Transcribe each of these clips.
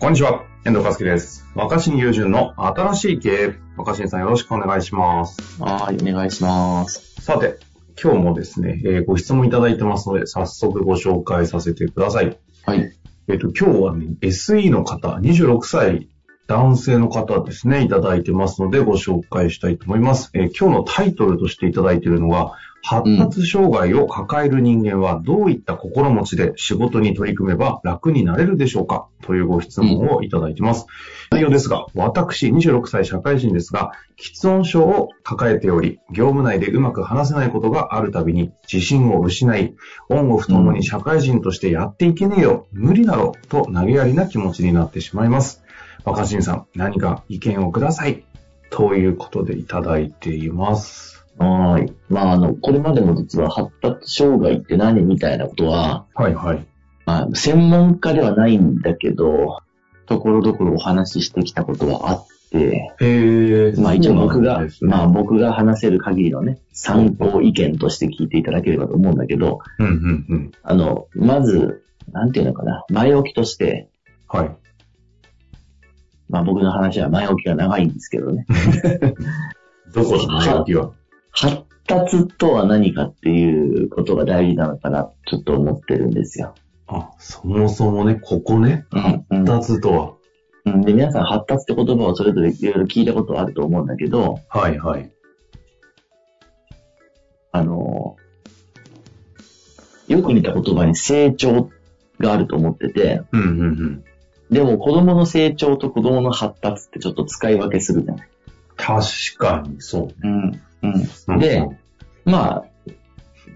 こんにちは、遠藤和樹です。若新友人の新しい経営。若新さんよろしくお願いします。はい、お願いします。さて、今日もですね、えーご質問いただいてますので、早速ご紹介させてください。はい。えっ、と、今日はね、SE の方、26歳男性の方ですね、いただいてますので、ご紹介したいと思います。えー今日のタイトルとしていただいているのは、発達障害を抱える人間はどういった心持ちで仕事に取り組めば楽になれるでしょうか？というご質問をいただいてます。内容ですが、私26歳社会人ですが、喫音症を抱えており、業務内でうまく話せないことがあるたびに自信を失い、オンオフともに社会人としてやっていけねえよ、無理だろ、と投げやりな気持ちになってしまいます。若新さん、何か意見をください。ということでいただいています。はい。まあ、あの、これまでも実は発達障害って何みたいなことは、はいはい。まあ、専門家ではないんだけど、ところどころお話ししてきたことはあって、へえ。まあ一応僕が、ねまあ僕が話せる限りのね、参考意見として聞いていただければと思うんだけど、うんうんうん。あの、まず、なんていうのかな、前置きとして、はい。まあ僕の話は前置きが長いんですけどね、どこの前置きは？発達とは何かっていうことが大事なのかな、ちょっと思ってるんですよ。あ、そもそもね、ここね、発達とは。うんで、皆さん発達って言葉をそれぞれいろいろ聞いたことはあると思うんだけど、はいはい。あの、よく似た言葉に成長があると思ってて、うんうんうん。でも子供の成長と子供の発達ってちょっと使い分けするじゃない。確かにそう。うん。ううんん。で、まあ、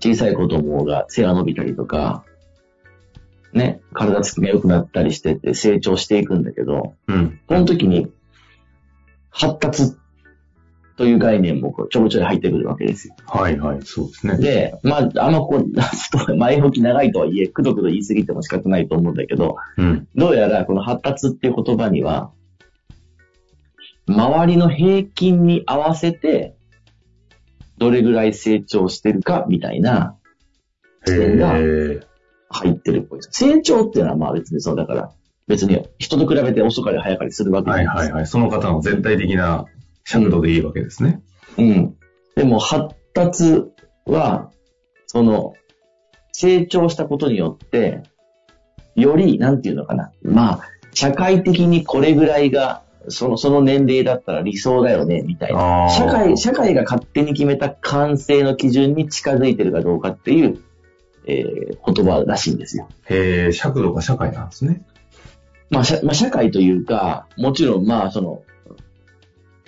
小さい子供が背が伸びたりとか、ね、体つきが良くなったりしてって成長していくんだけど、うん。この時に、発達という概念もちょろちょろ入ってくるわけですよ。はいはい、そうですね。で、まあ、あんまこう、ちょっと前置き長いとはいえ、くどくど言い過ぎても仕方ないと思うんだけど、うん。どうやらこの発達っていう言葉には、周りの平均に合わせて、どれぐらい成長してるかみたいなへ視点がえ。入ってるっぽいです。成長っていうのはまあ別にそうだから、別に人と比べて遅かれ早かれするわけじゃないですはいはいはい。その方の全体的な尺度でいいわけですね。うん。でも発達は、その、成長したことによって、より、なんていうのかな。まあ、社会的にこれぐらいが、その、その年齢だったら理想だよね、みたいな。社会、社会が勝手に決めた完成の基準に近づいてるかどうかっていう、えー言葉らしいんですよ。へえ、尺度が社会なんですね。まあ、社まあ、社会というか、もちろん、まあ、その、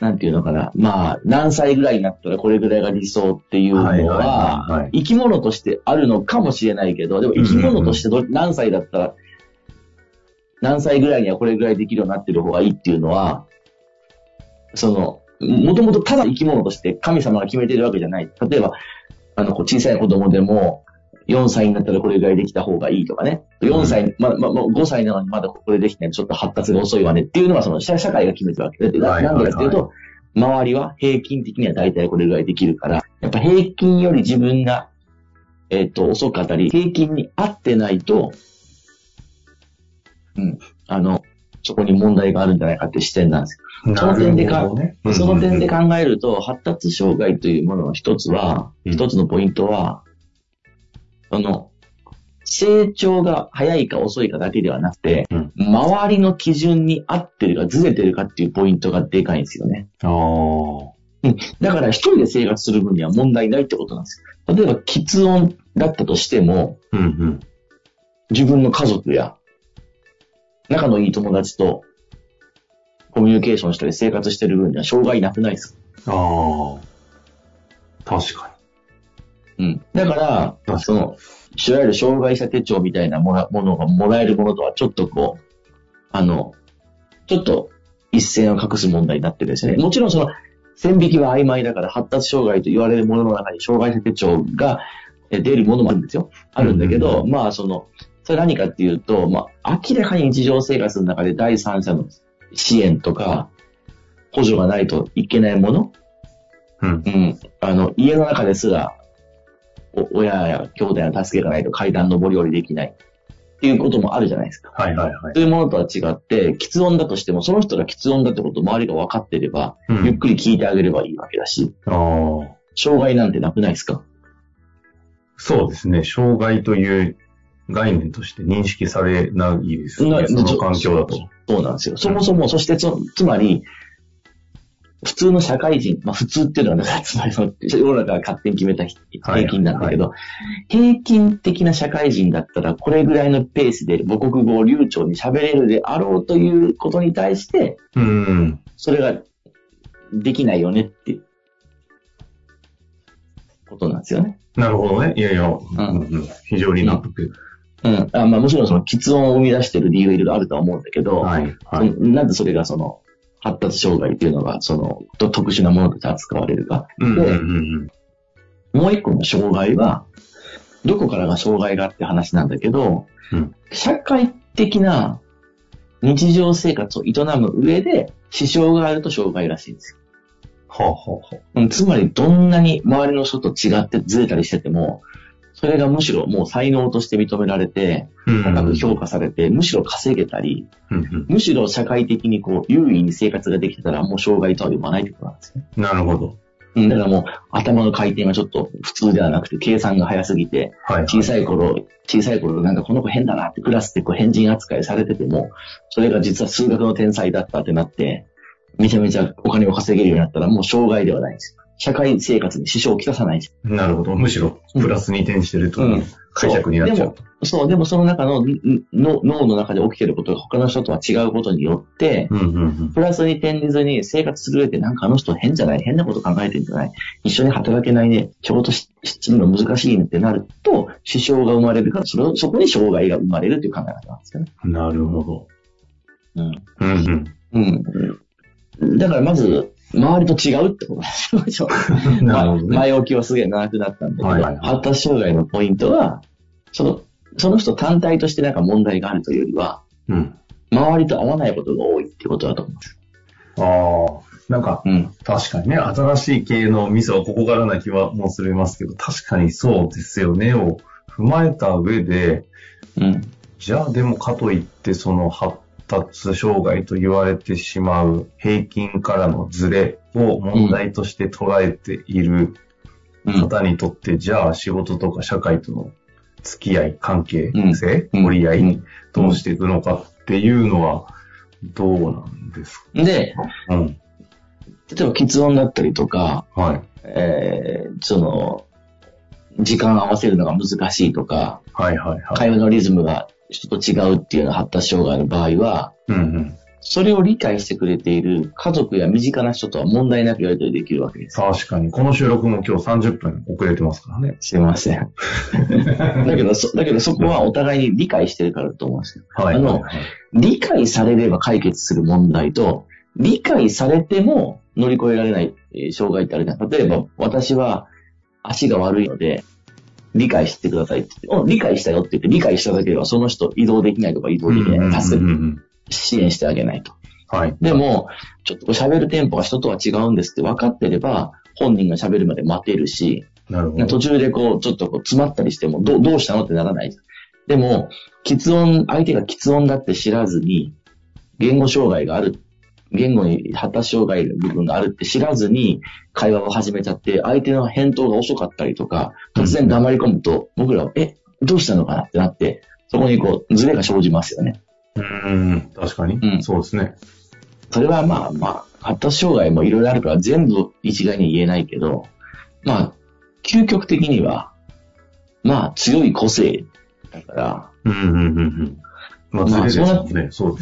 なんていうのかな。まあ、何歳ぐらいになったらこれぐらいが理想っていうのは、生き物としてあるのかもしれないけど、でも生き物としてど何歳だったら、何歳ぐらいにはこれぐらいできるようになってる方がいいっていうのは、その、もともとただ生き物として神様が決めてるわけじゃない。例えば、あの、小さい子供でも、4歳になったらこれぐらいできた方がいいとかね。4歳、まあ、まあ、まあ5歳なのにまだこれできてちょっと発達が遅いわねっていうのはその社社会が決めてるわけで。なんでかっていうと、周りは平均的には大体これぐらいできるから、やっぱ平均より自分が、えっ、と、遅かったり、平均に合ってないと、うん、あの、そこに問題があるんじゃないかって視点なんですよその点でかねその点でうん考えると、発達障害というものの一つは、うん一つのポイントは、その、成長が早いか遅いかだけではなくて、うん周りの基準に合ってるかずれてるかっていうポイントがでかいんですよね。ああ。だから一人で生活する分には問題ないってことなんですよ。例えば、喫音だったとしても、うんうん。自分の家族や、仲のいい友達とコミュニケーションしたり生活してる分には障害なくないですか？ああ。確かうん。だから、その、いわゆる障害者手帳みたいなものがもらえるものとはちょっとこう、あの、ちょっと異一線を隠す問題になってるんですよね。もちろんその、線引きは曖昧だから、発達障害と言われるものの中に障害者手帳がえ出るものもあるんですよ。あるんだけど、まあその、それ何かっていうと、まあ明らかに日常生活の中で第三者の支援とか、補助がないといけないもの、うん。うん。あの、家の中ですら、お親や兄弟の助けがないと階段上り下りできないっていうこともあるじゃないですか。はいはいはい。そういうものとは違って、喫音だとしても、その人が喫音だってことを周りが分かっていれば、うんゆっくり聞いてあげればいいわけだし、ああ。障害なんてなくないですか？そうですね。障害という概念として認識されないですよね。その環境だと。そうなんですよ。そもそも、そしてつ、つまり、普通の社会人、まあ普通っていうのは、ね、つまりその世の中が勝手に決めた平均なんだけど、平均的な社会人だったら、これぐらいのペースで母国語を流暢に喋れるであろうということに対して、うん。それができないよねっていうことなんですよね。なるほどね。いやいや、うんうん、非常に納得。うん。あまあもちろんその喫音を生み出している理由いろいろあるとは思うんだけど、はい。はい。なんでそれがその、発達障害っていうのが、その、と特殊なものとして扱われるか。うんうんで、うんもう一個の障害は、どこからが障害がって話なんだけど、うん社会的な日常生活を営む上で支障があると障害らしいんですよ。はあ、はあはあ、うんつまり、どんなに周りの人と違ってずれたりしてても、それがむしろもう才能として認められて、評価されて、むしろ稼げたり、うんむしろ社会的にこう、優位に生活ができてたら、もう障害とは呼ばないってことなんですね。うん。なるほど。うんだからもう、頭の回転がちょっと普通ではなくて、計算が早すぎて、はい。小さい頃、小さい頃なんかこの子変だなってクラスでこう変人扱いされてても、それが実は数学の天才だったってなって、めちゃめちゃお金を稼げるようになったらもう障害ではないんですよ。社会生活に支障をきたさない。なるほど。むしろ、プラスに転してるという解釈になっちゃうと。そう、でもその中のんの脳の中で起きてることが他の人とは違うことによって、うんうんうん。プラスに転じずに生活する上でなんかあの人変じゃない？変なこと考えてんじゃない？一緒に働けないね？仕事しするの難しいねってなると、支障が生まれるから、それそこに障害が生まれるという考え方なんですよね。なるほど。うん。うんうん。だからまず、周りと違うってことですよ。うん。なるほどね。前置きはすげえ長くなったんだけど、はいはいはい発達障害のポイントは、その、その人単体としてなんか問題があるというよりは、うん。周りと合わないことが多いってことだと思います。ああ。なんか、うん。確かにね、新しい系のミスはここからな気はもうするますけど、確かにそうですよねを踏まえた上で、うん。じゃあでもかといってその発達障害と言われてしまう平均からのズレを問題として捉えているうん。方にとって、じゃあ仕事とか社会との付き合い、関係性、うん折り合い、うんどうしていくのかっていうのはどうなんですか？で、うん。例えば喫音だったりとか、はい。えー、その、時間合わせるのが難しいとか、はいはいはい。会話のリズムが人と違うっていうような発達障害の場合は、うんうん。それを理解してくれている家族や身近な人とは問題なくやり取りできるわけです。確かに。この収録も今日30分遅れてますからね。すいません。だけど、そ、だけどそこはお互いに理解してるからだと思うんですよ。はい。あのはい理解されれば解決する問題と、理解されても乗り越えられないえー障害ってあるじゃん。例えば、私は足が悪いので、理解してくださいって言って、うん理解したよって言って、理解しただけではその人移動できないとか移動できない。助け支援してあげないと。はい。でも、ちょっと喋るテンポが人とは違うんですって分かってれば、本人が喋るまで待てるし、なるほど。途中でこう、ちょっとこう詰まったりしても、どうどうしたのってならない。でも、喫音、相手が喫音だって知らずに、言語障害がある、言語に発達障害の部分があるって知らずに会話を始めちゃって、相手の返答が遅かったりとか、突然黙り込むと、僕らは、え、どうしたのかなってなって、そこにこう、ズレが生じますよね。うん、確かに。うんそうですね。それはまあまあ、発達障害もいろいろあるから全部一概に言えないけど、まあ、究極的には、まあ強い個性だから、うん、うん、うん、うん。まあ。そうですう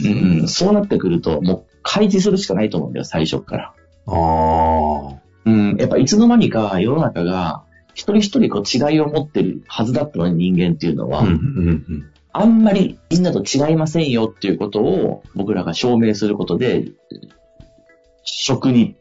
ね。んうん、そうなってくると、もう開示するしかないと思うんだよ、最初から。ああ。うん、やっぱいつの間にか世の中が、一人一人こう違いを持ってるはずだったのに人間っていうのは、うん、うん、うん。あんまりみんなと違いませんよっていうことを僕らが証明することで、職に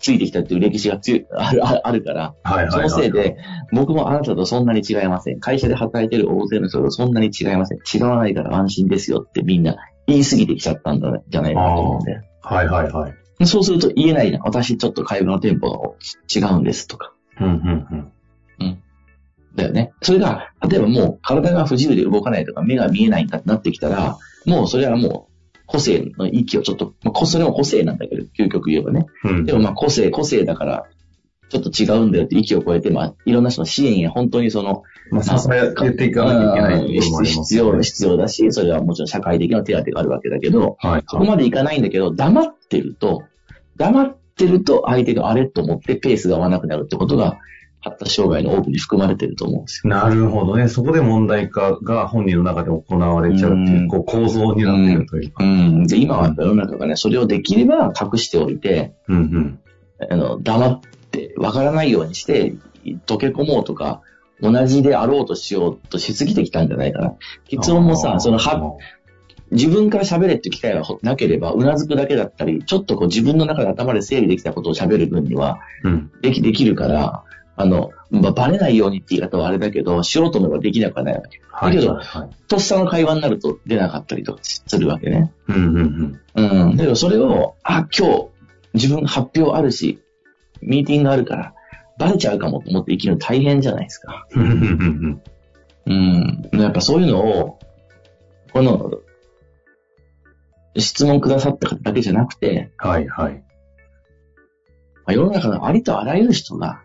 ついてきたっていう歴史が強い、ある、あるから、はいはいはい。そのせいで、僕もあなたとそんなに違いません。会社で働いてる大勢の人とそんなに違いません。違わないから安心ですよってみんな言い過ぎてきちゃったんだじゃないかなと思うんで。はいはいはい。そうすると言えないな。私ちょっと会話のテンポが違うんですとか。うんうんうん。だよね。それが、例えばもう体が不自由で動かないとか目が見えないんだってなってきたら、もうそれはもう個性の域をちょっと、まあ、こそれも個性なんだけど、究極言えばね。うんでもまあ個性、個性だから、ちょっと違うんだよって域を超えて、まあいろんな人の支援や本当にその、まあ、支えていかなきゃいけないところもあります必要。必要だし、それはもちろん社会的な手当があるわけだけど、はい。そこまでいかないんだけど、黙ってると、黙ってると相手があれと思ってペースが合わなくなるってことが、発達障害の多くに含まれてると思うんですよ。なるほどね。そこで問題化が本人の中で行われちゃうっていうう、んこう構造になってるというか。うん。で、今は世の中がね、それをできれば隠しておいて、うんうん。あの、黙って、わからないようにして、溶け込もうとか、同じであろうとしようとしすぎてきたんじゃないかな。結音もさ、その、は、自分から喋れって機会がなければ、うなずくだけだったり、ちょっとこう自分の中で頭で整理できたことを喋る分には、うん。でき、できるから、あの、まあ、バレないようにって言い方はあれだけど、しようと思えばできなくはないわけ。はい。だけどはいはいとっさの会話になると出なかったりとかするわけね。うんうんうん。だけどそれを、あ、今日、自分発表あるし、ミーティングあるから、バレちゃうかもと思って生きるの大変じゃないですか。うん。うんうんうんうん。やっぱそういうのを、この、質問くださった方だけじゃなくて、はいはい。まあ世の中のありとあらゆる人が、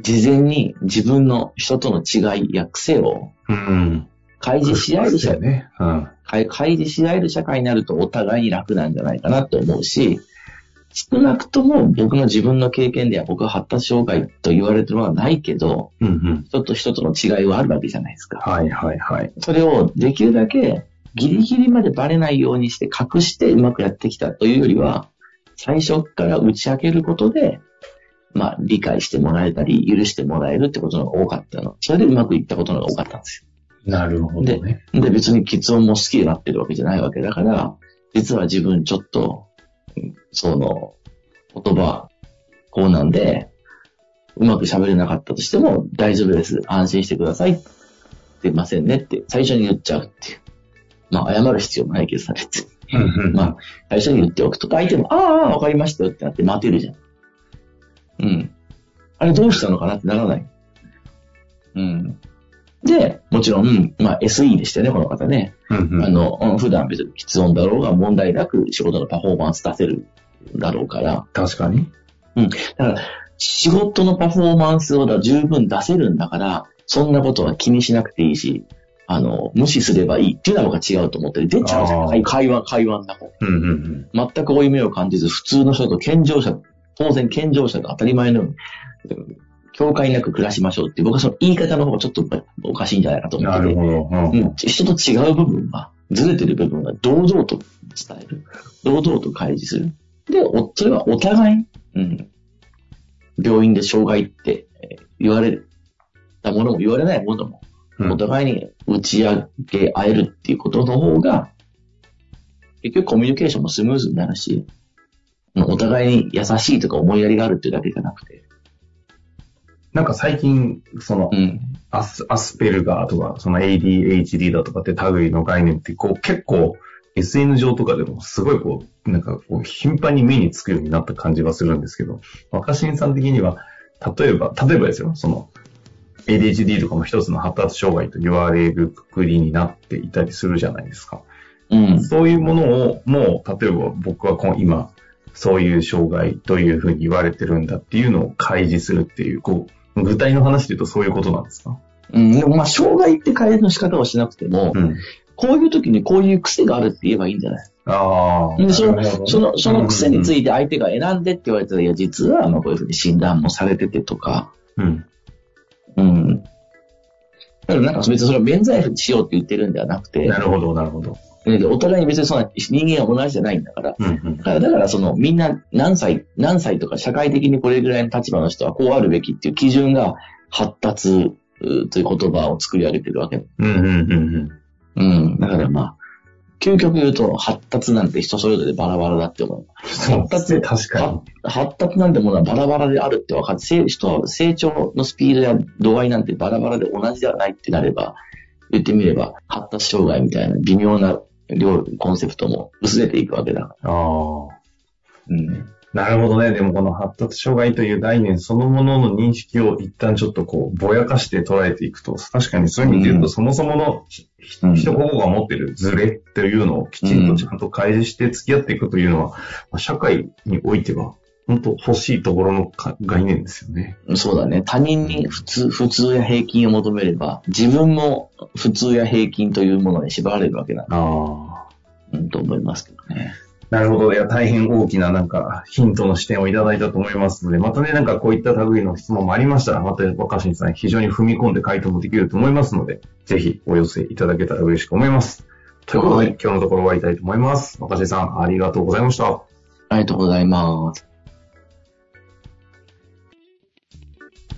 事前に自分の人との違いや癖をうん。開示し合える社よね。うん。開開示し合える社会になるとお互いに楽なんじゃないかなと思うし、少なくとも僕の自分の経験では僕は発達障害と言われてるものはないけど、うんうん。人と人との違いはあるわけじゃないですか。はいはいはい。それをできるだけギリギリまでバレないようにして隠してうまくやってきたというよりは、最初から打ち明けることで、まあ理解してもらえたり、許してもらえるってことのが多かったの。それでうまくいったことのが多かったんですなるほどね。よ。で、別に喫音も好きになってるわけじゃないわけだから、実は自分ちょっと、うんその、言葉、こうなんで、うまく喋れなかったとしても大丈夫です。安心してください。すいませんねって最初に言っちゃうっていう。まあ、謝る必要もないけどさ、別に。まあ、最初に言っておくと、相手も、ああ、わかりましたよってなって待てるじゃん。うん。あれどうしたのかなってならない？うん。で、もちろん、まあ SE でしたよね、この方ね。うんうん。あの、うん普段別に喫音だろうが問題なく仕事のパフォーマンス出せるだろうから。確かに。だから、仕事のパフォーマンスをだ十分出せるんだから、そんなことは気にしなくていいし、あの、無視すればいいっていうのが違うと思ってる。出ちゃうじゃん。会会話、会話の中で。うんうんうん。全く負い目を感じず、普通の人と健常者、当然健常者が当たり前のように、境界なく暮らしましょうって僕はその言い方の方がちょっとおかしいんじゃないかと思ってて。なるほど。うんうん、人と違う部分が、ずれてる部分が堂々と伝える。堂々と開示する。で、おそれはお互い、うん、病院で障害ってえー言われたものも言われないものも、うんお互いに打ち上げ合えるっていうことの方が、結局コミュニケーションもスムーズになるし、お互いに優しいとか思いやりがあるっていうだけじゃなくて、なんか最近、そのう、ん、アスアスペルガーとか、その ADHD だとかって類の概念って、こう結構 SN 上とかでもすごいこう、なんかこう頻繁に目につくようになった感じがするんですけど、若新さん的には、例えば、例えばですよ、その ADHD とかも一つの発達障害と言われるくくりになっていたりするじゃないですか。うん、そういうものを、もう、例えば僕は今、そういう障害というふうに言われてるんだっていうのを開示するっていう、こう、具体の話で言うとそういうことなんですか？うん、でもまあ、障害って改善の仕方をしなくても、うん。こういう時にこういう癖があるって言えばいいんじゃない？ああ。でその、その、その癖についいて相手が選んでって言われたら、いや、実は、まあ、こういうふうに診断もされててとか、て。うん。うん。だからなんか別にそれは免罪符にしようって言ってるんではなくて、なるほど、なるほど。でお互いに別にそんな人間は同じじゃないんだから、うんうんだから、だからそのみんな何歳、何歳とか社会的にこれぐらいの立場の人はこうあるべきっていう基準が発達うという言葉を作り上げてるわけ。うんうんうんうん。だからまあ、究極言うと、発達なんて人それぞれバラバラだって思う。そうですね、確かに。発達なんてものはバラバラであるって分かって、人は成長のスピードや度合いなんてバラバラで同じではないってなれば、言ってみれば、発達障害みたいな微妙な両コンセプトも薄れていくわけだから。ああ。うん。なるほどね。でもこの発達障害という概念そのものの認識を一旦ちょっとこう、ぼやかして捉えていくと、確かにそういう意味で言うと、うんそもそものひうん人個々が持ってるズレっていうのをきちんとちゃんと開示して付き合っていくというのは、まあ社会においては、本当欲しいところのか概念ですよね。そうだね。他人に普通、普通や平均を求めれば、自分も普通や平均というものに縛られるわけだ、ああ。うん、と思いますけどね。なるほど。いや、大変大きななんかヒントの視点をいただいたと思いますので、またね、なんかこういった類の質問もありましたら、また若新さん非常に踏み込んで回答もできると思いますので、ぜひお寄せいただけたら嬉しく思います。ということで、はい今日のところ終わりたいと思います。若新さん、ありがとうございました。ありがとうございます。